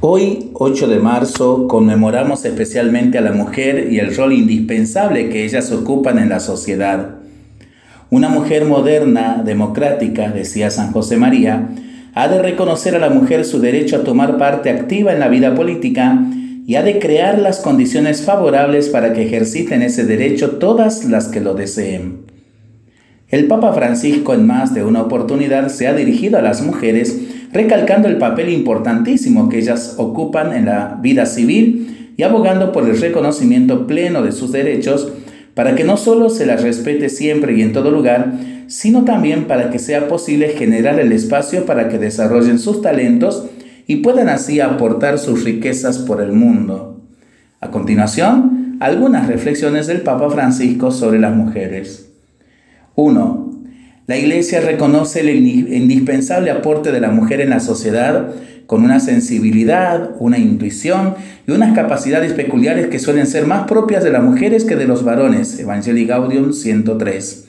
Hoy, 8 de marzo, conmemoramos especialmente a la mujer y el rol indispensable que ellas ocupan en la sociedad. Una mujer moderna, democrática, decía San José María, ha de reconocer a la mujer su derecho a tomar parte activa en la vida política y ha de crear las condiciones favorables para que ejerciten ese derecho todas las que lo deseen. El Papa Francisco en más de una oportunidad se ha dirigido a las mujeres recalcando el papel importantísimo que ellas ocupan en la vida civil y abogando por el reconocimiento pleno de sus derechos para que no solo se las respete siempre y en todo lugar, sino también para que sea posible generar el espacio para que desarrollen sus talentos y puedan así aportar sus riquezas por el mundo. A continuación, algunas reflexiones del Papa Francisco sobre las mujeres. 1. La Iglesia reconoce el indispensable aporte de la mujer en la sociedad con una sensibilidad, una intuición y unas capacidades peculiares que suelen ser más propias de las mujeres que de los varones. Evangelii Gaudium 103.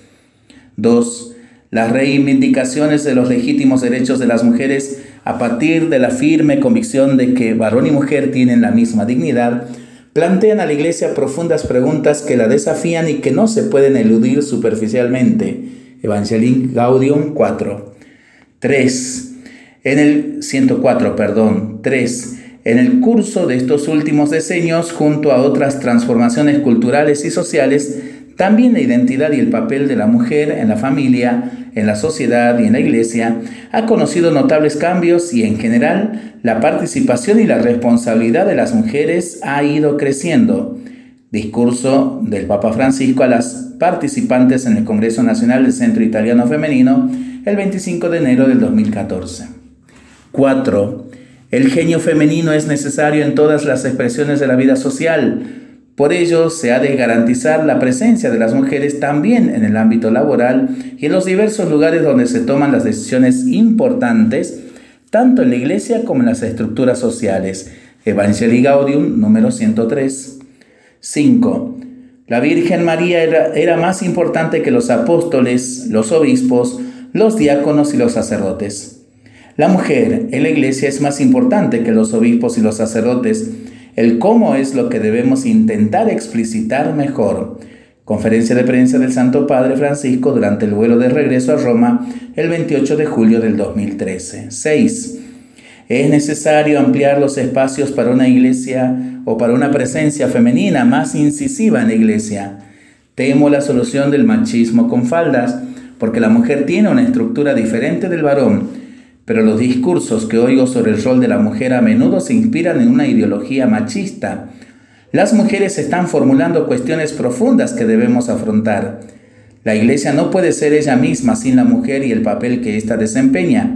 2. Las reivindicaciones de los legítimos derechos de las mujeres a partir de la firme convicción de que varón y mujer tienen la misma dignidad, plantean a la Iglesia profundas preguntas que la desafían y que no se pueden eludir superficialmente. Evangelii Gaudium 4. 3. En el 104, perdón, 3. En el curso de estos últimos decenios, junto a otras transformaciones culturales y sociales, también la identidad y el papel de la mujer en la familia, en la sociedad y en la iglesia ha conocido notables cambios y en general la participación y la responsabilidad de las mujeres ha ido creciendo. Discurso del Papa Francisco a las participantes en el Congreso Nacional del Centro Italiano Femenino el 25 de enero del 2014. 4. El genio femenino es necesario en todas las expresiones de la vida social. Por ello, se ha de garantizar la presencia de las mujeres también en el ámbito laboral y en los diversos lugares donde se toman las decisiones importantes, tanto en la iglesia como en las estructuras sociales. Evangelii Gaudium número 103. 5. La Virgen María era, más importante que los apóstoles, los obispos, los diáconos y los sacerdotes. La mujer en la iglesia es más importante que los obispos y los sacerdotes. El cómo es lo que debemos intentar explicitar mejor. Conferencia de prensa del Santo Padre Francisco durante el vuelo de regreso a Roma el 28 de julio del 2013. 6. Es necesario ampliar los espacios para una iglesia o para una presencia femenina más incisiva en la iglesia. Temo la solución del machismo con faldas, porque la mujer tiene una estructura diferente del varón, pero los discursos que oigo sobre el rol de la mujer a menudo se inspiran en una ideología machista. Las mujeres están formulando cuestiones profundas que debemos afrontar. La iglesia no puede ser ella misma sin la mujer y el papel que ésta desempeña.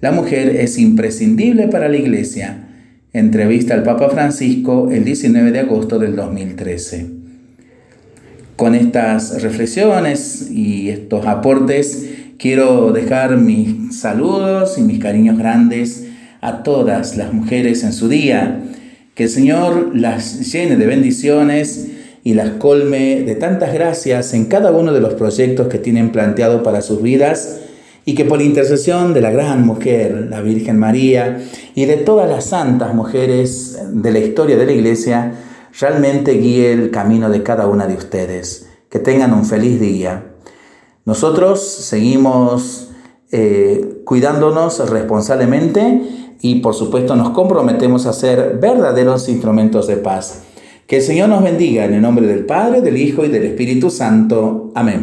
La mujer es imprescindible para la Iglesia. Entrevista al Papa Francisco el 19 de agosto del 2013. Con estas reflexiones y estos aportes quiero dejar mis saludos y mis cariños grandes a todas las mujeres en su día. Que el Señor las llene de bendiciones y las colme de tantas gracias en cada uno de los proyectos que tienen planteado para sus vidas y que por intercesión de la gran mujer, la Virgen María, y de todas las santas mujeres de la historia de la Iglesia, realmente guíe el camino de cada una de ustedes. Que tengan un feliz día. Nosotros seguimos eh, cuidándonos responsablemente y por supuesto nos comprometemos a ser verdaderos instrumentos de paz. Que el Señor nos bendiga en el nombre del Padre, del Hijo y del Espíritu Santo. Amén.